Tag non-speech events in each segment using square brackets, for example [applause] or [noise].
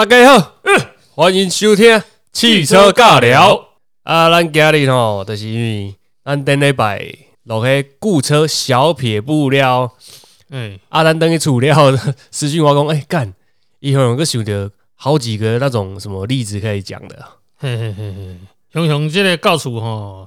大家好，欢迎收听汽车尬聊。啊，咱今日吼，就是因为咱顶礼拜落去雇车小撇布了，哎，啊，咱等去处了，[laughs] 私讯我讲，哎、干，以后有个想着好几个那种什么例子可以讲的。嘿嘿嘿嘿，熊熊这个告诉吼，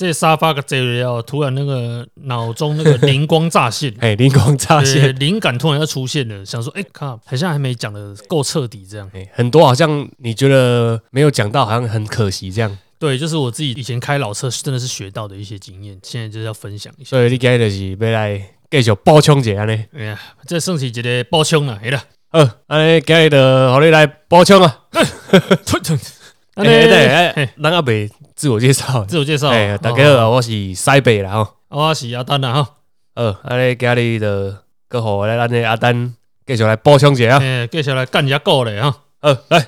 这沙发个坐了，突然那个脑中那个灵光乍现，[laughs] 哎，灵光乍对现，灵感突然要出现了，想说，哎、靠，好像还没讲的够彻底，这样。哎，很多好像你觉得没有讲到，好像很可惜这样。对，就是我自己以前开老车真的是学到的一些经验，现在就是要分享一下。所以你今日就是要来继续补充一下呢。哎呀，这算是一个补充啦，哎啦，好，安尼今日就互你来补充啊。安哎，对，[laughs] 尼哎，咱阿未自我介绍。自我介绍，哎，大哦家好，我是西北啦吼。我是阿丹啦哈，好，安尼今日就搁互咱的阿丹继续来补充一下。哎，接下来干一下够嘞哈。呃，来，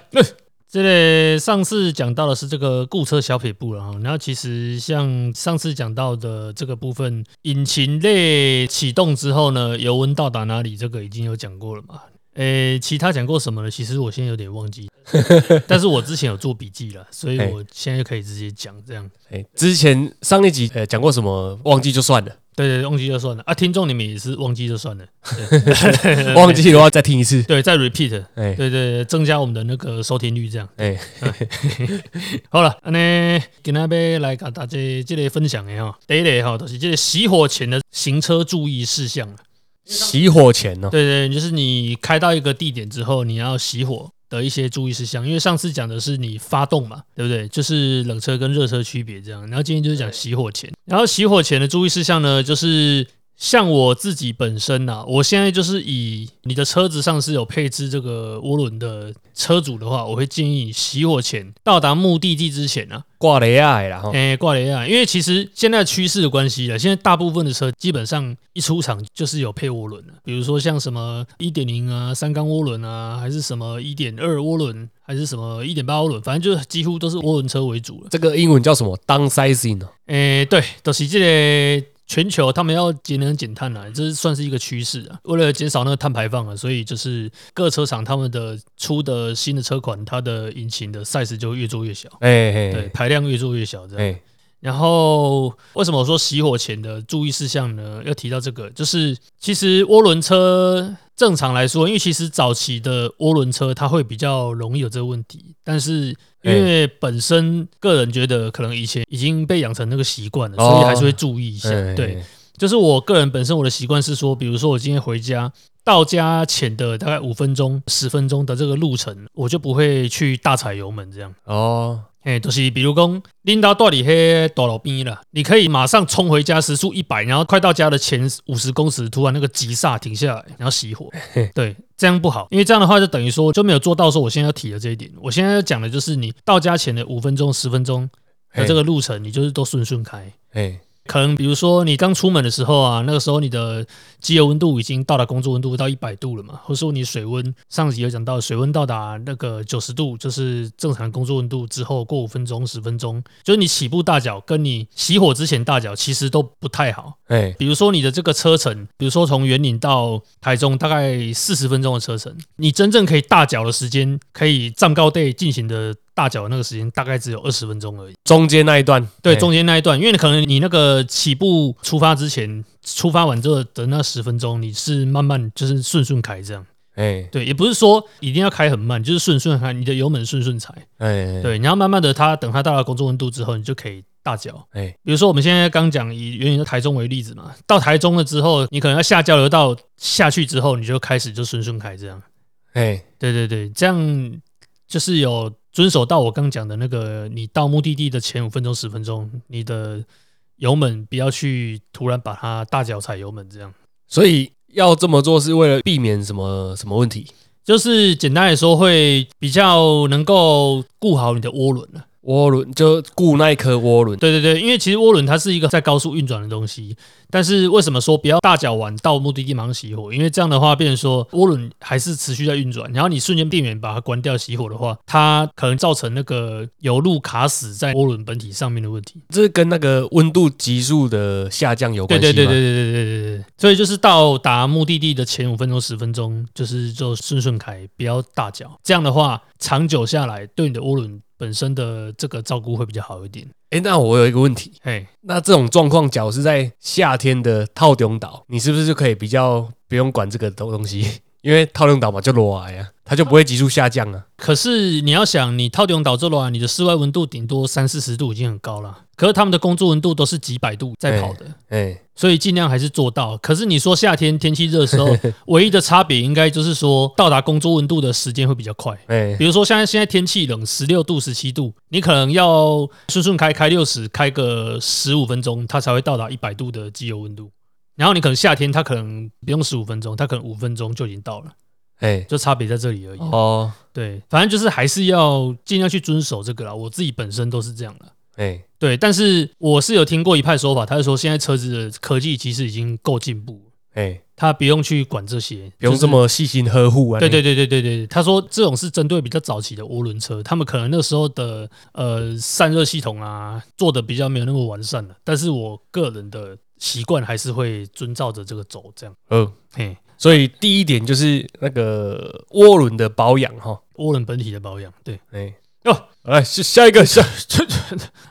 这类上次讲到的是这个雇车小撇步了哈，然后其实像上次讲到的这个部分，引擎类启动之后呢，油温到达哪里，这个已经有讲过了嘛。诶，其他讲过什么呢？其实我现在有点忘记，[laughs] 但是我之前有做笔记了，所以我现在就可以直接讲这样。哎，之前上一集呃讲过什么，忘记就算了，对对，对忘记就算了啊，听众你们也是忘记就算了，[laughs] 忘记的话再听一次。[laughs] 对，再 repeat，哎对对，对增加我们的那个收听率这样。哎，好了，安尼今天要来给大家这个分享的哈，第一类哈，就是这个熄火前的行车注意事项啊。熄火前呢，对对，就是你开到一个地点之后，你要熄火的一些注意事项。因为上次讲的是你发动嘛，对不对？就是冷车跟热车区别这样。然后今天就是讲熄火前，然后熄火前的注意事项呢，就是像我自己本身呐、我现在就是以你的车子上是有配置这个涡轮的车主的话，我会建议熄火前到达目的地之前啊，挂雷亚的啦吼。哎、挂雷啊，因为其实现在趋势的关系了，现在大部分的车基本上一出厂就是有配涡轮的，比如说像什么一点零啊、三缸涡轮啊，还是什么一点二涡轮，还是什么一点八涡轮，反正就是几乎都是涡轮车为主了。这个英文叫什么？downsizing 哦。哎、对，都、是这个全球他们要节能减碳啊，这是算是一个趋势啊。为了减少那个碳排放啊，所以就是各车厂他们的出的新的车款，它的引擎的 size 就越做越小，哎对，哎排量越做越小，这样。哎，然后为什么我说熄火前的注意事项呢？要提到这个，就是其实涡轮车正常来说，因为其实早期的涡轮车它会比较容易有这个问题，但是因为本身个人觉得可能以前已经被养成那个习惯了，哦所以还是会注意一下。哎对，，就是我个人本身我的习惯是说，比如说我今天回家。到家前的大概五分钟、十分钟的这个路程，我就不会去大踩油门这样。哦，哎，就是比如讲，拎到到底黑大路边了，你可以马上冲回家，时速一百，然后快到家的前五十公尺，突然那个急刹停下来，然后熄火。对，这样不好，因为这样的话就等于说就没有做到说我现在要提的这一点。我现在要讲的就是你到家前的五分钟、十分钟的这个路程，你就是都顺顺开。哎可能比如说你刚出门的时候啊，那个时候你的机油温度已经到达工作温度到一百度了嘛，或者说你水温上集有讲到水温到达那个九十度，就是正常的工作温度之后过五分钟十分钟，就是你起步大脚跟你熄火之前大脚其实都不太好。哎比如说你的这个车程，比如说从园林到台中大概四十分钟的车程，你真正可以大脚的时间，可以站高地进行的大脚的那个时间大概只有二十分钟而已。中间那一段，对，哎中间那一段，因为可能你那个起步出发之前，出发完之后的那十分钟，你是慢慢就是顺顺开这样。哎对，也不是说一定要开很慢，就是顺顺开，你的油门顺顺踩。哎，对，你要慢慢的，它等它到了工作温度之后，你就可以大脚。哎比如说我们现在刚讲以原以台中为例子嘛，到台中了之后，你可能要下交流道下去之后，你就开始就顺顺开这样。哎对对对，这样就是有遵守到我刚讲的那个，你到目的地的前五分钟、十分钟，你的油门不要去突然把它大脚踩油门，这样所以要这么做是为了避免什么什么问题？就是简单来说会比较能够顾好你的涡轮了。涡轮就固那一颗涡轮，对对对，因为其实涡轮它是一个在高速运转的东西，但是为什么说不要大脚玩到目的地马上熄火？因为这样的话，变成说涡轮还是持续在运转，然后你瞬间电源把它关掉熄火的话，它可能造成那个油路卡死在涡轮本体上面的问题。这是跟那个温度急速的下降有对关系吗？对对对对对对对对，所以就是到达目的地的前五分钟、十分钟，就是就顺顺开，不要大脚。这样的话，长久下来对你的涡轮本身的这个照顾会比较好一点。哎，那我有一个问题，嘿，那这种状况，假如是在夏天的套顶岛，你是不是就可以比较不用管这个东东西？因为套顶岛嘛就裸癌啊，它就不会急速下降啊。可是你要想，你套顶岛这啊，你的室外温度顶多三四十度已经很高了，可是他们的工作温度都是几百度在跑的，哎，所以尽量还是做到。可是你说夏天天气热的时候，[laughs] 唯一的差别应该就是说到达工作温度的时间会比较快。哎，比如说，现在现在天气冷，十六度、十七度，你可能要顺顺开开六十，开个十五分钟，它才会到达一百度的机油温度。然后你可能夏天，它可能不用十五分钟，它可能五分钟就已经到了，哎，就差别在这里而已。哦，对，反正就是还是要尽量去遵守这个啦。我自己本身都是这样的。哎，对，但是我是有听过一派说法，他是说现在车子的科技其实已经够进步了，哎，他不用去管这些，不用就是这么细心呵护啊。对对对对对对，他说这种是针对比较早期的涡轮车，他们可能那时候的呃散热系统啊做的比较没有那么完善了。但是我个人的习惯还是会遵照着这个走，这样。呃，嘿，所以第一点就是那个涡轮的保养哈。涡轮本体的保养，对。哎，哦，来下下一个 [laughs] 下，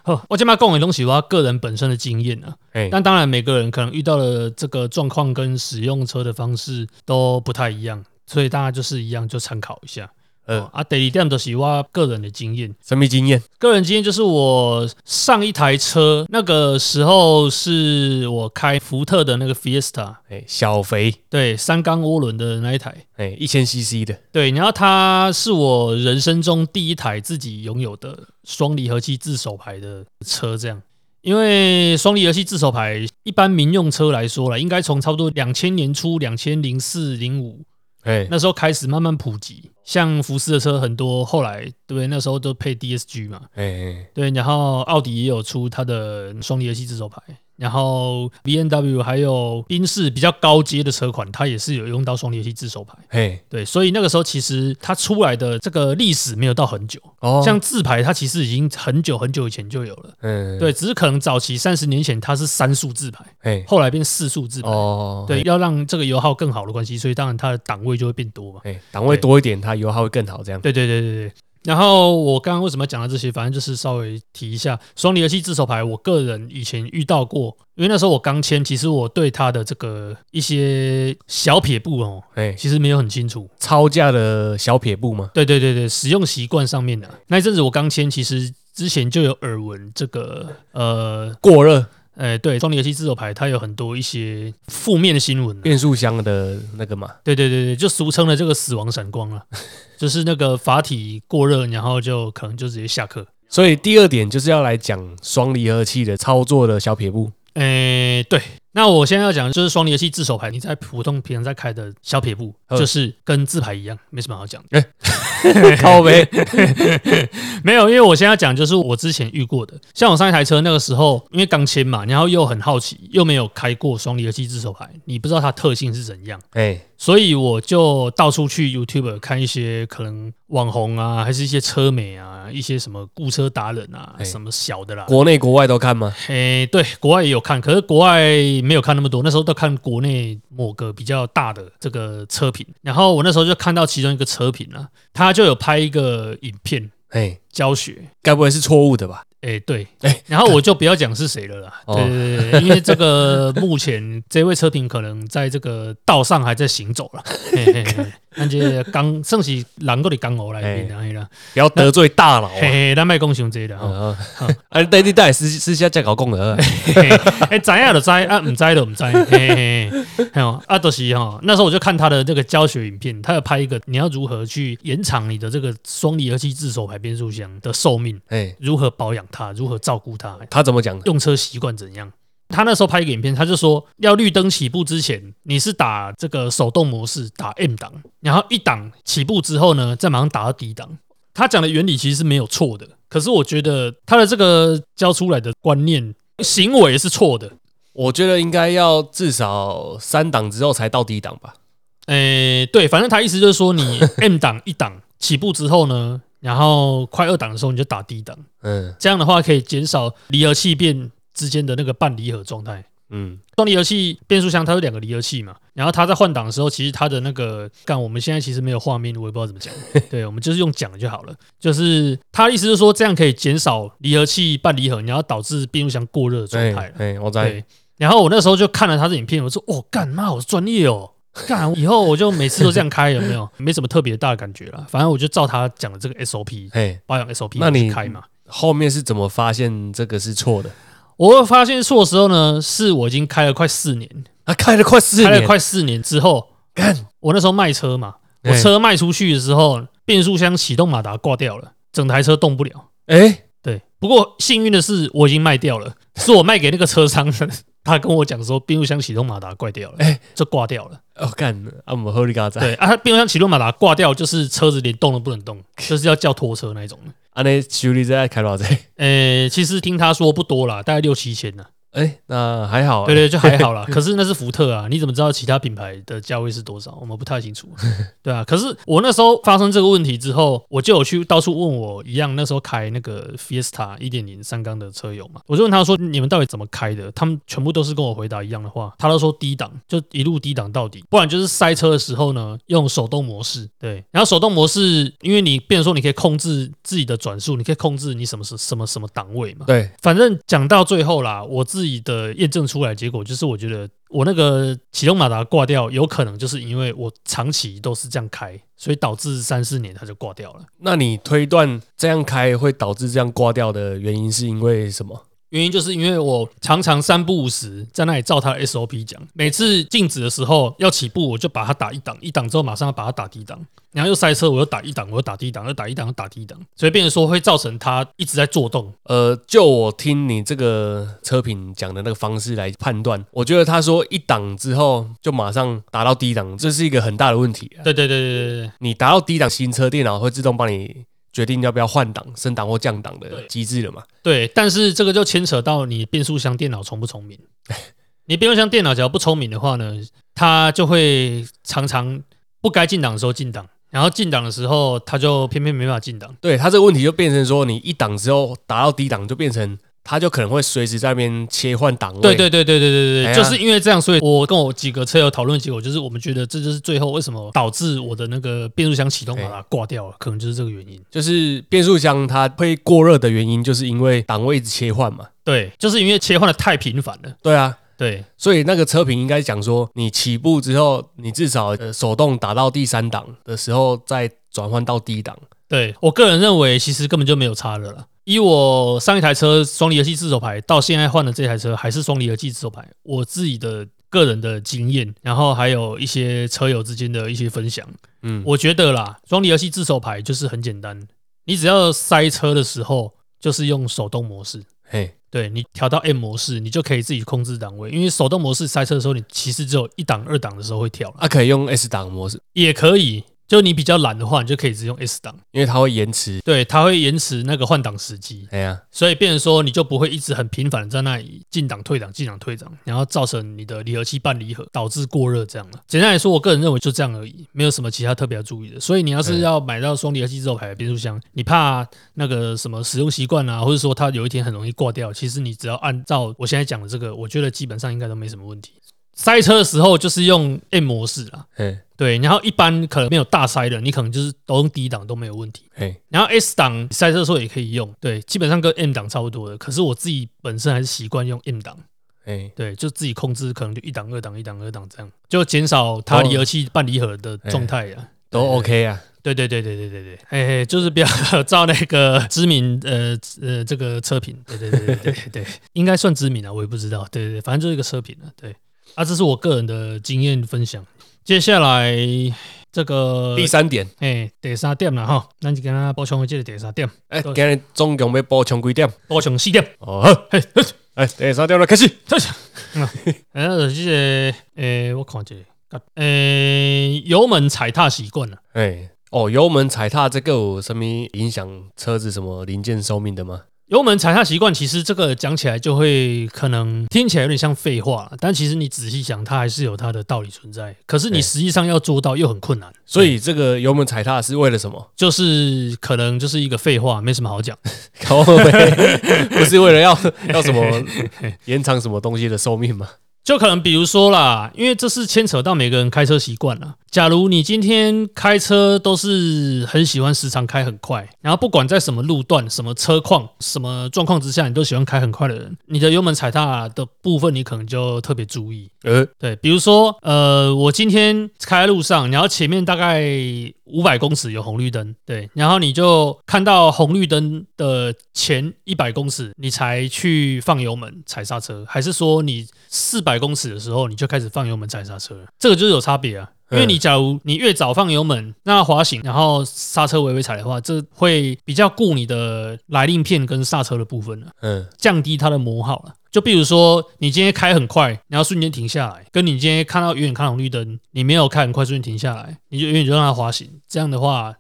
哦，我今麦讲的东西，我个人本身的经验啊，哎，但当然每个人可能遇到的这个状况跟使用车的方式都不太一样，所以大家就是一样就参考一下。呃哦，啊，第二点就是我个人的经验。什么经验？个人经验就是我上一台车那个时候是我开福特的那个 Fiesta，哎，小肥，对，三缸涡轮的那一台，哎，一千 CC 的，对，然后它是我人生中第一台自己拥有的双离合器自手排的车，这样。因为双离合器自手排，一般民用车来说了，应该从差不多两千年初，两千零四零五哎，那时候开始慢慢普及。像福斯的车很多，后来对不对？那时候都配 DSG 嘛，哎哎，对，然后奥迪也有出它的双离合器自手排，然后 B N W 还有宾士比较高阶的车款，它也是有用到双离合器自手排。嘿，对，所以那个时候其实它出来的这个历史没有到很久，哦，像自排它其实已经很久很久以前就有了。嗯，对，只是可能早期三十年前它是三速自排，哎，后来变四速自排。哦，对，要让这个油耗更好的关系，所以当然它的档位就会变多嘛。哎，档位多一点，它油耗会更好，这样。对对对对对。然后我刚刚为什么讲到这些？反正就是稍微提一下双离合器自手牌，我个人以前遇到过，因为那时候我刚签，其实我对它的这个一些小撇步哦，哎，其实没有很清楚。超价的小撇步吗？对对对对，使用习惯上面的那一阵子我刚签，其实之前就有耳闻这个呃，过热，呃，对，双离合器自走牌它有很多一些负面的新闻啊、变速箱的那个嘛，对对对对，就俗称的这个死亡闪光了，[laughs] 就是那个阀体过热，然后就可能就直接下课。所以第二点就是要来讲双离合器的操作的小撇步。诶，对，那我现在要讲的就是双离合器自手排，你在普通平常在开的小撇步，嗯。就是跟自排一样，没什么好讲的。靠背，[laughs] 没有，因为我现在要讲就是我之前遇过的，像我上一台车那个时候，因为刚签嘛，然后又很好奇，又没有开过双离合器自手排，你不知道它特性是怎样，哎，所以我就到处去 YouTube 看一些可能网红啊，还是一些车美啊，一些什么雇车达人啊，哎什么小的啦。国内国外都看吗？诶，对，国外也有看，可是国外没有看那么多，那时候都看国内某个比较大的这个车评，然后我那时候就看到其中一个车评啊，他就有拍一个影片哎，教学，该不会是错误的吧？哎，对，哎然后我就不要讲是谁了啦。[laughs] 哦对对对对，因为这个目前这位车评可能在这个道上还在行走了。[laughs] 嘿嘿嘿，咱这刚算是人过的江湖来 [laughs] 面啊，嘿啦，不要得罪大佬啊！嘿 [laughs] 嘿，咱卖讲伤这的吼。嗯，啊，[laughs] 你你带，私私下再搞讲的，嘿嘿哎，知影就知，啊，唔知就唔知。嘿嘿嘿，嘿哦啊，就是哈，那时候我就看他的这个教学影片，他要拍一个你要如何去延长你的这个双离合器自手排变速箱的寿命，哎，如何保养它，如何照顾它。他怎么讲的？用车习惯怎样。他那时候拍一个影片，他就说要绿灯起步之前，你是打这个手动模式，打 M 档，然后一档起步之后呢，再马上打到 D 档。他讲的原理其实是没有错的，可是我觉得他的这个教出来的观念行为是错的。我觉得应该要至少三档之后才到低档吧。诶，对，反正他意思就是说，你 [laughs] M 档一档起步之后呢，然后快二档的时候你就打低档，嗯这样的话可以减少离合器变之间的那个半离合状态。嗯，双离合器变速箱它有两个离合器嘛，然后它在换挡的时候，其实它的那个干，我们现在其实没有画面，我也不知道怎么讲，[laughs] 对我们就是用讲的就好了。就是他的意思是说，这样可以减少离合器半离合，然后导致变速箱过热的状态了。哎，我在对，然后我那时候就看了他的影片，我说：“哦，干妈，好专业哦！干，以后我就每次都这样开，有没有？[laughs] 没什么特别大的感觉了，反正我就照他讲的这个 SOP 哎，保养 SOP 那你去开嘛。后面是怎么发现这个是错的？我发现错的时候呢，是我已经开了快四年，啊，开了快四年。开了年，快四年之后，干，我那时候卖车嘛，我哎车卖出去的时候，变速箱启动马达挂掉了，整台车动不了。哎，对，不过幸运的是我已经卖掉了，是我卖给那个车商的，[laughs] 他跟我讲说变速箱启动马达挂掉了，哎。就挂掉了。哦干，啊，我们喝你嘎仔，对啊，它变速箱启动马达挂掉，就是车子连动都不能动，就是要叫拖车那一种的。啊，那修理在开多少钱？呃，其实听他说不多啦，大概六七千呢。哎，那还好，对对，就还好啦。[laughs] 可是那是福特啊，你怎么知道其他品牌的价位是多少？我们不太清楚。[laughs] 对啊，可是我那时候发生这个问题之后，我就有去到处问我一样那时候开那个 Fiesta 一点零三缸的车友嘛，我就问他说你们到底怎么开的？他们全部都是跟我回答一样的话，他都说低档就一路低档到底，不然就是塞车的时候呢用手动模式。对，然后手动模式，因为你变成说你可以控制自己的转速，你可以控制你什么什什么什么档位嘛。对，反正讲到最后啦，我自自己的验证出来结果就是，我觉得我那个启动马达挂掉，有可能就是因为我长期都是这样开，所以导致三四年它就挂掉了。那你推断这样开会导致这样挂掉的原因是因为什么？原因就是因为我常常三不五时在那里照他的 SOP 讲，每次静止的时候要起步，我就把它打一档，一档之后马上要把它打低档，然后又塞车，我又打一档，我又打低档，又打一档，又打低档，所以变成说会造成它一直在做动。呃，就我听你这个车评讲的那个方式来判断，我觉得他说一档之后就马上打到低档，这是一个很大的问题啊。对对对对对对，你打到低档，新车电脑会自动帮你决定要不要换挡、升档或降档的对机制了嘛？对，但是这个就牵扯到你变速箱电脑聪不聪明。[laughs] 你变速箱电脑只要不聪明的话呢，它就会常常不该进档的时候进档，然后进档的时候它就偏偏没办法进档。对，它这个问题就变成说，你一档之后达到低档，就变成它就可能会随时在那边切换档位。对对对对对对对，哎呀就是因为这样，所以我跟我几个车友讨论的结果就是，我们觉得这就是最后为什么导致我的那个变速箱启动把它挂掉了，可能就是这个原因。就是变速箱它会过热的原因，就是因为档位一直切换嘛。对，就是因为切换的太频繁了。对啊，对所以那个车评应该讲说，你起步之后，你至少、呃、手动打到第三档的时候，再转换到低档。对我个人认为，其实根本就没有差的了啦。以我上一台车双离合器自手排到现在换的这台车还是双离合器自手排，我自己的个人的经验，然后还有一些车友之间的一些分享，嗯，我觉得啦，双离合器自手排就是很简单，你只要塞车的时候就是用手动模式。嘿，对你调到 M 模式，你就可以自己控制档位。因为手动模式塞车的时候，你其实只有一档、二档的时候会跳了，啊，可以用 S 档模式，也可以。就你比较懒的话，你就可以只用 S 档，因为它会延迟。对，它会延迟那个换挡时机，哎呀，所以变成说你就不会一直很频繁的在那里进档、退档、进档、退档，然后造成你的离合器半离合，导致过热这样了。简单来说，我个人认为就这样而已，没有什么其他特别要注意的。所以你要是要买到双离合器自动排的变速箱，你怕那个什么使用习惯啊，或者说它有一天很容易挂掉，其实你只要按照我现在讲的这个，我觉得基本上应该都没什么问题。塞车的时候就是用 M 模式啊，嘿，对，然后一般可能没有大塞的，你可能就是都用 D 档都没有问题。嘿，然后 S 档塞车的时候也可以用，对，基本上跟 M 档差不多的。可是我自己本身还是习惯用 M 档，嘿，对，就自己控制，可能就一档、二档、一档、二档这样，就减少它离合器半离合的状态呀。都 OK 啊。对对对对对对对，嘿嘿，就是不要照那个知名呃呃这个车评，对对对对对对，应该算知名啊，我也不知道，对对对，反正就是一个车评啊，对啊，这是我个人的经验分享。接下来这个第三点，诶第三点了哈，咱就跟他补充这个第三点，哎，对今日总共要补充几点？补充四点。哦，好嘿，嘿哎，第三点了，开始。然后 [laughs] 就是这个，诶、我看这个，诶、油门踩踏习惯了。哎，哦，油门踩踏这个有什么影响车子什么零件寿命的吗？油门踩踏习惯，其实这个讲起来就会可能听起来有点像废话，但其实你仔细想，它还是有它的道理存在。可是你对实际上要做到又很困难，所以这个油门踩踏是为了什么？就是可能就是一个废话，没什么好讲。[laughs] 不是为了要要什么 [laughs] 延长什么东西的寿命吗？[laughs] 就可能比如说啦，因为这是牵扯到每个人开车习惯了。假如你今天开车都是很喜欢时常开很快，然后不管在什么路段、什么车况、什么状况之下，你都喜欢开很快的人，你的油门踩踏的部分你可能就特别注意。呃，对，比如说，呃，我今天开在路上，然后前面大概五百公尺有红绿灯，对，然后你就看到红绿灯的前一百公尺，你才去放油门踩刹车，还是说你四百公尺的时候你就开始放油门踩刹车了？这个就是有差别啊。因为你假如你越早放油门，那滑行，然后刹车微微踩的话，这会比较顾你的来令片跟刹车的部分了。嗯，降低它的磨耗了。就比如说，你今天开很快，然后瞬间停下来，跟你今天看到远远看红绿灯，你没有开很快，瞬间停下来，你就远远就让它滑行。这样的话，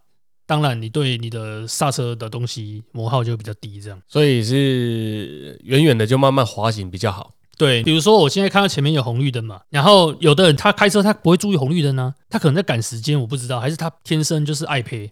当然你对你的刹车的东西磨耗就比较低。这样所以是远远的就慢慢滑行比较好。对，比如说我现在看到前面有红绿灯嘛，然后有的人他开车他不会注意红绿灯呢、他可能在赶时间，我不知道，还是他天生就是爱赔，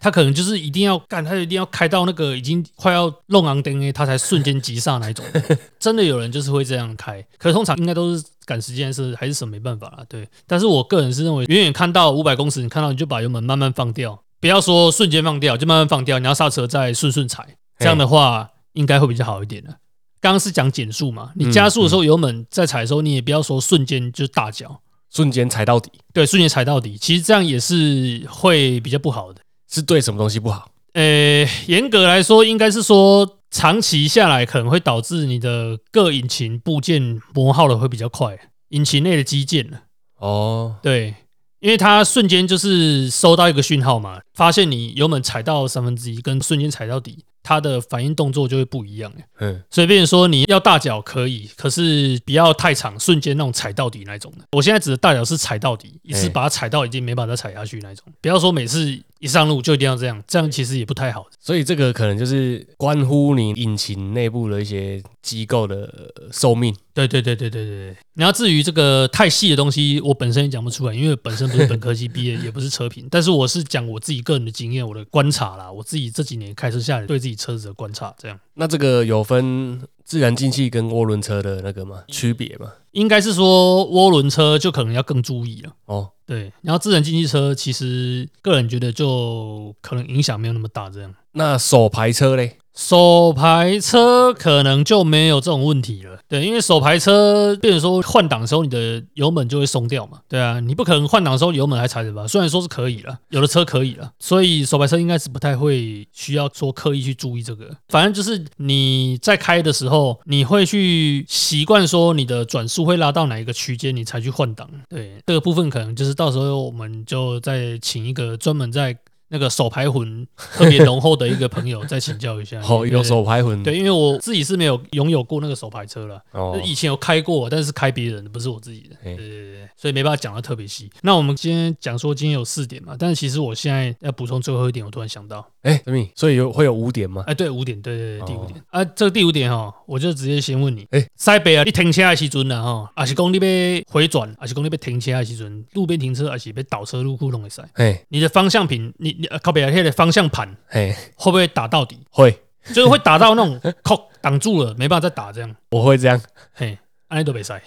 他可能就是一定要干，他一定要开到那个已经快要弄昂灯诶，他才瞬间急刹那一种。[laughs] 真的有人就是会这样开，可是通常应该都是赶时间是还是什么没办法啦，对。但是我个人是认为，远远看到五百公尺，你看到你就把油门慢慢放掉，不要说瞬间放掉，就慢慢放掉，你要刹车再顺顺踩，这样的话应该会比较好一点的。刚刚是讲减速嘛，你加速的时候油门在踩的时候，你也不要说瞬间就大脚，瞬间踩到底对，瞬间踩到底，其实这样也是会比较不好的。是对什么东西不好？呃，严格来说，应该是说长期下来可能会导致你的各引擎部件磨耗的会比较快，引擎内的机件呢，哦，对，因为它瞬间就是收到一个讯号嘛，发现你油门踩到三分之一，跟瞬间踩到底，它的反应动作就会不一样。嗯，所以，变成说你要大脚可以，可是不要太长，瞬间那种踩到底那种的。我现在指的大脚是踩到底，一次哎把它踩到已经没办法再踩下去那种。不要说每次一上路就一定要这样，这样其实也不太好。所以这个可能就是关乎你引擎内部的一些机构的呃寿命。对对对对对对对。然后至于这个太细的东西，我本身也讲不出来，因为本身不是本科系毕业，也不是车评，[laughs] 但是我是讲我自己个人的经验，我的观察啦，我自己这几年开车下来对自己车子的观察，这样。那这个有分自然进气跟涡轮车的那个吗？区别吗？应该是说涡轮车就可能要更注意了。哦，对，然后智能经济车其实个人觉得就可能影响没有那么大，这样那手排车嘞？手排车可能就没有这种问题了。对，因为手排车，变成说换挡的时候，你的油门就会松掉嘛。对啊，你不可能换挡的时候油门还踩着吧？虽然说是可以了，有的车可以了，所以手排车应该是不太会需要说刻意去注意这个。反正就是你在开的时候，你会去习惯说你的转速会拉到哪一个区间，你才去换挡。对，这个部分可能就是到时候我们就再请一个专门在那个手牌魂特别浓厚的一个朋友再请教一下。[laughs] 哦，有手牌魂。对，因为我自己是没有拥有过那个手牌车了，哦，以前有开过，但是开别人的，不是我自己的。对对对对，所以没办法讲的特别细。那我们今天讲说今天有四点嘛，但是其实我现在要补充最后一点，我突然想到，哎，什么？所以有会有五点吗？哎，对，五点，对对对，第五哦点啊，这个第五点哈，我就直接先问你，哎塞北啊，你停车的时阵啊，哈，还是讲你被回转，还是讲你被停车的时阵，路边停车还是被倒车入库弄会塞。哎，你的方向品，你靠北啊，那个方向盘嘿，会不会打到底？会，就是会打到那种 [laughs] 扣挡住了，没办法再打这样。我会这样，嘿，安利都没塞，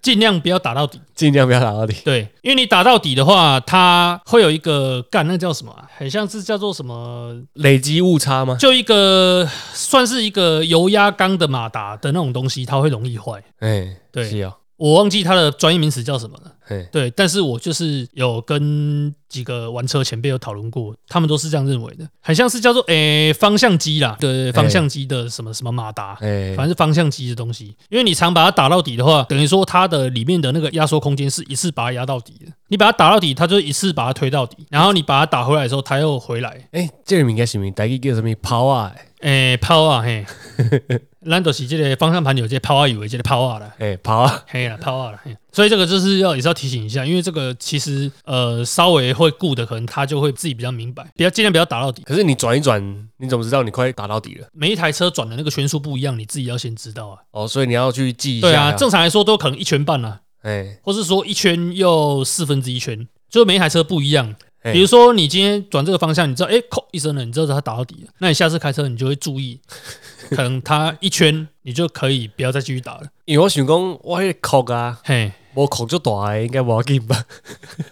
尽量不要打到底。尽量不要打到底。对，因为你打到底的话，它会有一个干，那叫什么啊、很像是叫做什么，累积误差吗？就一个算是一个油压缸的马达的那种东西，它会容易坏。哎，对是哦，我忘记它的专业名词叫什么了。嘿，对，但是我就是有跟几个玩车前辈有讨论过，他们都是这样认为的，很像是叫做诶、方向机啦，对对对，方向机的什么什么马达，哎，反正是方向机的东西，因为你常把它打到底的话，等于说它的里面的那个压缩空间是一次把它压到底的。你把它打到底，它就一次把它推到底，然后你把它打回来的时候，它又回来。哎，这个物件是毋是大家叫什么抛啊？诶、抛啊嘿，[laughs] 咱都是这个方向盘有这个 power 油的这个 power 啦，哎，跑啊，嘿啦 power 啦，嘿所以这个就是要也是要提醒一下，因为这个其实呃稍微会顾的，可能他就会自己比较明白，比较尽量不要打到底。可是你转一转，你怎么知道你快打到底了？每一台车转的那个圈数不一样，你自己要先知道啊。哦，所以你要去记一下。对啊，正常来说都可能一圈半啊，哎，或是说一圈又四分之一圈，就每一台车不一样。哎比如说你今天转这个方向，你知道，哎，扣一声了，你知道它打到底了，那你下次开车你就会注意，可能它一圈你就可以不要再继续打了。因为我想讲，我迄个壳啊，嘿，我壳就大的，应该无要紧吧？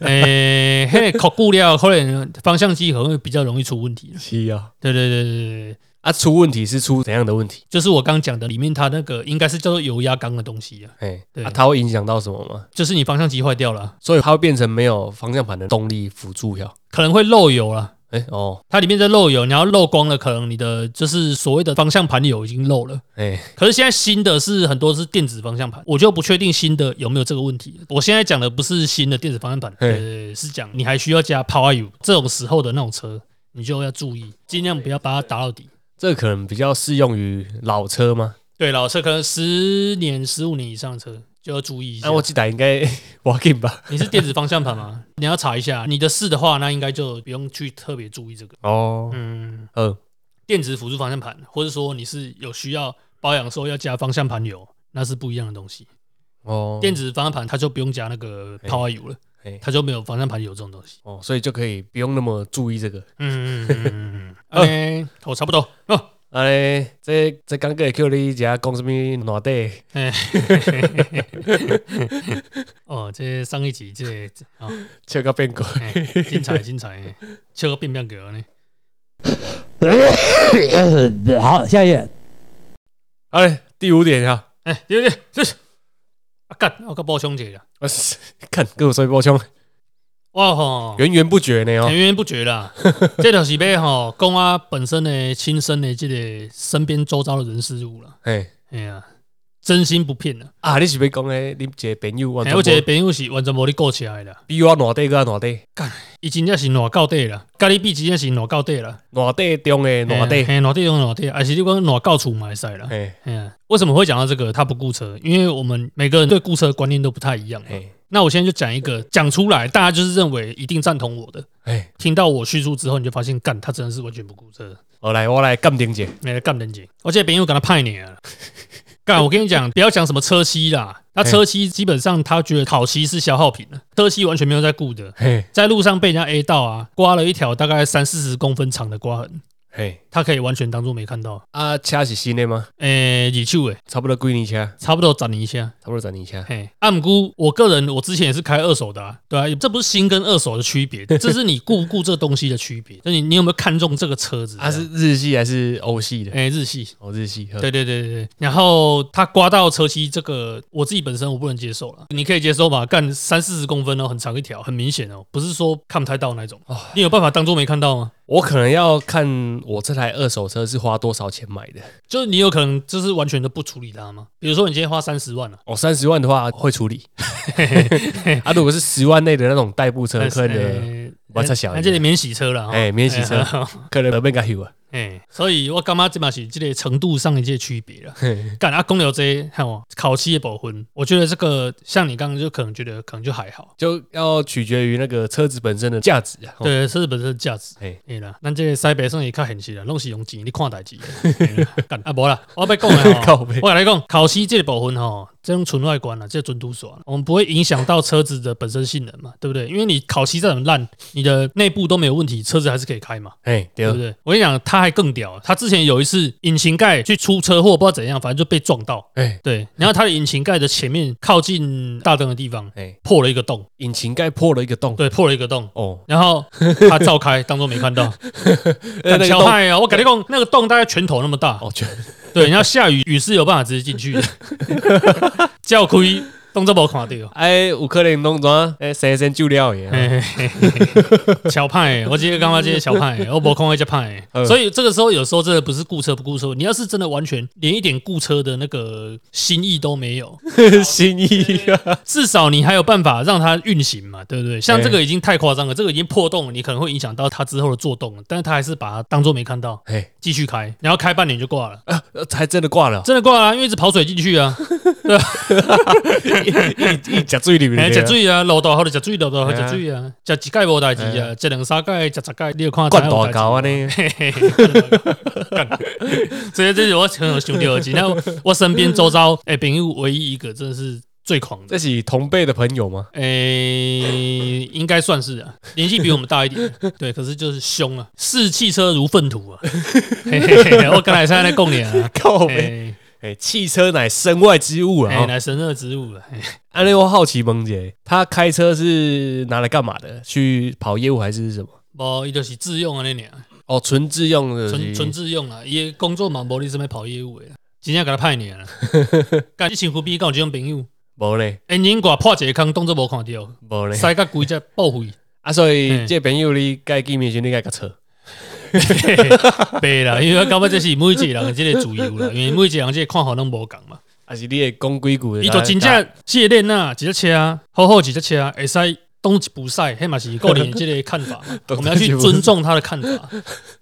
诶，嘿，扣固料可能方向机可能会比较容易出问题。是啊，对对对对对对，啊，出问题是出怎样的问题？就是我刚讲的，里面它那个应该是叫做油压缸的东西啊，哎，对啊，它会影响到什么吗？就是你方向机坏掉了，所以它会变成没有方向盘的动力辅助呀？可能会漏油了。哎，哦，它里面在漏油，你要漏光了，可能你的就是所谓的方向盘油已经漏了。哎，可是现在新的是很多是电子方向盘，我就不确定新的有没有这个问题。我现在讲的不是新的电子方向盘，嘿呃，是讲你还需要加 Power 这种时候的那种车，你就要注意，尽量不要把它打到底。这可能比较适用于老车吗？对，老车可能十年、十五年以上的车就要注意一下。那我记得应该无要紧吧？你是电子方向盘吗？[laughs] 你要查一下。你的是的话，那应该就不用去特别注意这个。哦，嗯，嗯，电子辅助方向盘，或者说你是有需要保养的时候要加方向盘油，那是不一样的东西。哦，电子方向盘它就不用加那个嘿 Power 油了，哎，它就没有方向盘油这种东西。哦，所以就可以不用那么注意这个。嗯嗯嗯嗯嗯。[laughs] OK，我差不多哦。啊咧，这这刚个叫你食讲什么暖底？哎，[laughs] 哦，这上一集这啊，笑到变鬼。哎精彩精彩，哎笑个变变狗呢。[coughs] 好，下一页。好嘞，第五点啊，哎，第五点是啊干，我个补充一下，啊是看跟我说一波枪，哇吼，源源不绝呢哦源。源不绝啦。[laughs] 这就是要吼讲啊本身的亲身的这个身边周遭的人事物啦。哎哎呀，真心不骗的。啊，你是要讲诶，你一个朋友完哎，我一个朋友是完全无你顾起来的，比我暖底个暖底，伊真正是烂到底啦，甲你比真正是烂到底啦。暖底中诶暖底。嘿，烂底用烂底，还是你讲烂到厝嘛会使啦。哎哎呀，为什么会讲到这个？他不顾车，因为我们每个人对顾车的观念都不太一样嘛。哎那我现在就讲一个，讲出来，大家就是认为一定赞同我的。哎，听到我叙述之后，你就发现，干，他真的是完全不顾这，我来我来鉴定者。没来干人家。而且别人又跟他派你了。[laughs] 干，我跟你讲，不要讲什么车漆啦，那车漆基本上他觉得烤漆是消耗品了，车漆完全没有在顾的，嘿。在路上被人家 A 到啊，刮了一条大概三四十公分长的刮痕，嘿，他可以完全当做没看到。啊，车是新的吗？诶、二手诶，差不多几年车，差不多攒你一下。差不多十年车。嘿，按估我个人，我之前也是开二手的、啊，对啊，这不是新跟二手的区别，[laughs] 这是你顾不顾这东西的区别。那你你有没有看中这个车子？啊，是日系还是欧系的？哎、日系，哦，日系。呵对对对对对。然后它刮到车漆这个，我自己本身我不能接受了。你可以接受吧？干三四十公分哦，很长一条，很明显哦，不是说看不太到那种。哦你有办法当做没看到吗？我可能要看我这台二手车是花多少钱买的。就是你有可能就是完全都不处理它吗？比如说你今天花三十万了、哦，三十万的话会处理。[laughs] 啊，如果是十万内的那种代步车，[laughs] 可能呃我再想那这里免洗车了哈，哎免洗车哎可能没个有啊。哎，所以我感觉这嘛是这个程度上的这个区别了。嘿。干啊，公牛这看我烤漆的保分，我觉得这个像你刚刚就可能觉得可能就还好，就要取决于那个车子本身的价值啊。哦，对，车子本身的价值。嘿，对啦，咱这个西北算也较现实啦，拢是用钱你看代志干啊，无啦，我要讲的吼，[laughs] 靠背。我跟你讲，烤漆这个部分吼，这种纯外观啊，这个准度爽，我们不会影响到车子的本身性能嘛，对不对？因为你烤漆再怎么烂，你的内部都没有问题，车子还是可以开嘛。哎，对对不，对？我跟你讲，他还更屌，他之前有一次引擎盖去出车祸，不知道怎样，反正就被撞到。哎对，然后他的引擎盖的前面靠近大灯的地方哎，破了一个洞，引擎盖破了一个洞。对，破了一个洞。哦，然后他照开，当做没看到。[laughs] 那个洞小害啊！我跟你讲，那个洞大概拳头那么大。哦，全对，你要下雨雨是有办法直接进去的。[laughs] 叫亏动作无看到。哎，有可能弄怎？哎，生生救了耶。嘿嘿嘿嘿超派，[laughs] 我今天刚刚这些小派，我无空会加派，嗯。所以这个时候有时候真的不是顾车不顾车，你要是真的完全连一点顾车的那个心意都没有，[laughs] 心意啊，至少你还有办法让它运行嘛，对不对？像这个已经太夸张了，这个已经破洞了，你可能会影响到它之后的做动了，但是他还是把它当做没看到，哎，继续开，然后开半年就挂了，呃还真的挂了，真的挂了啊、因为一直跑水进去啊，一 [laughs] [laughs] 一夹嘴里，面食水啊，路道好就食水，路道好嘿啊食水啊，食一盖无代志啊，食两三盖，食十盖，你有看灌大高啊呢。嘿嘿嘿干所以这是我很有兄弟耳机。然后我身边周遭哎朋友唯一一个真的是最狂的，这是同辈的朋友吗？哎，应该算是啊，年纪比我们大一点，对，可是就是凶啊，视汽车如粪土啊。嘿嘿嘿我刚才在那供你啊，靠背，哎哎，汽车乃身外之物哎，啊！乃神热之物了。嘿安利我好奇萌姐，他开车是拿来干嘛的？去跑业务还是什么？无，伊就是自用啊那年，哦，纯自用的，纯纯自用啊，伊的工作嘛无你什么跑业务的啦，真正给他派你啊。[laughs] 干你身躯边敢有这种朋友？无嘞，引擎挂破一个坑，当作无看到，无嘞。塞甲规只报废。啊，所以这朋友你该见面时你该个车，[laughs] 对啦，因为我感觉这是每一个人的这个自由啦，因为每一个人这个看法拢无共嘛。还是你会讲几句的？伊就真正这个练啊，一只车啊，好好一只车，会使东一步赛，迄嘛是个人的这个看法嘛。[laughs] 我们要去尊重他的看法。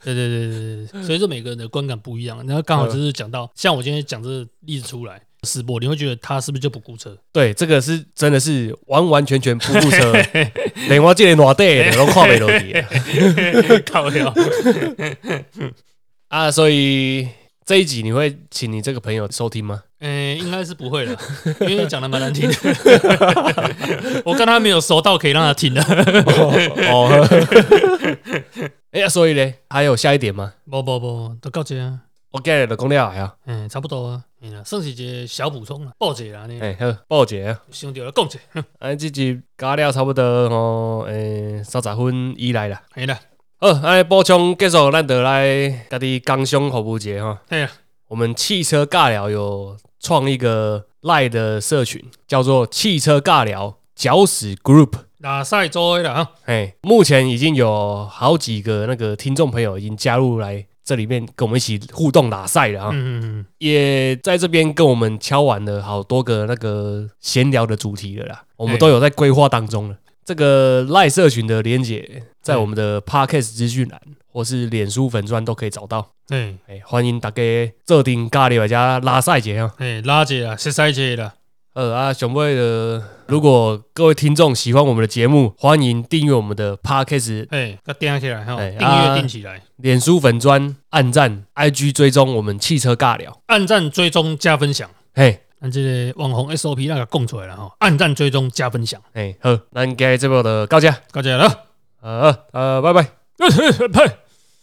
对对对对对，所以说每个人的观感不一样。然后刚好就是讲到，像我今天讲这个例子出来，世博，你会觉得他是不是就不顾车？对，这个是真的是完完全全不顾车，连我这个暖地的都看不落去啊 [laughs] 靠掉。[laughs] 啊！所以这一集你会请你这个朋友收听吗？诶、应该是不会了，因为讲的蛮难听的。[laughs] 我跟他没有熟到可以让他听的。哦，哎呀，所以呢，还有下一点吗？不不不，都到这啊。我今日就讲了呀，嗯，差不多啊。嗯啦，算是一个小补充啦，报一啦呢。哎，好，报一啊！想到了讲者，啊，这集加了差不多吼，诶，三十分以来啦。系啦，好，安补充结束，咱就来家己工商服务节哈。嘿啊，我们汽车尬聊有创一个赖的社群，叫做汽车尬聊搅屎 Group。拉赛做的啦哈。哎，目前已经有好几个那个听众朋友已经加入来这里面跟我们一起互动打赛了啊，嗯嗯也在这边跟我们敲完了好多个那个闲聊的主题了啦，我们哎都有在规划当中了。这个赖社群的连接在我们的 Podcast 资讯栏或是脸书粉砖都可以找到。嗯，嘿，哎，欢迎大家做定咖喱加拉赛节啊！嘿，拉姐啊，是赛者啦。呃啊，熊妹的，如果各位听众喜欢我们的节目，欢迎订阅我们的 Podcast 嘿，甲订起来订啊阅订起来，脸书粉砖、按赞、IG 追踪我们汽车尬聊。按赞追踪加分享。嘿，咱这个网红 SOP 那个供出来了哈，按赞追踪加分享，嘿，好，咱今日这部的告假，告假了。呃呃，拜拜。呸！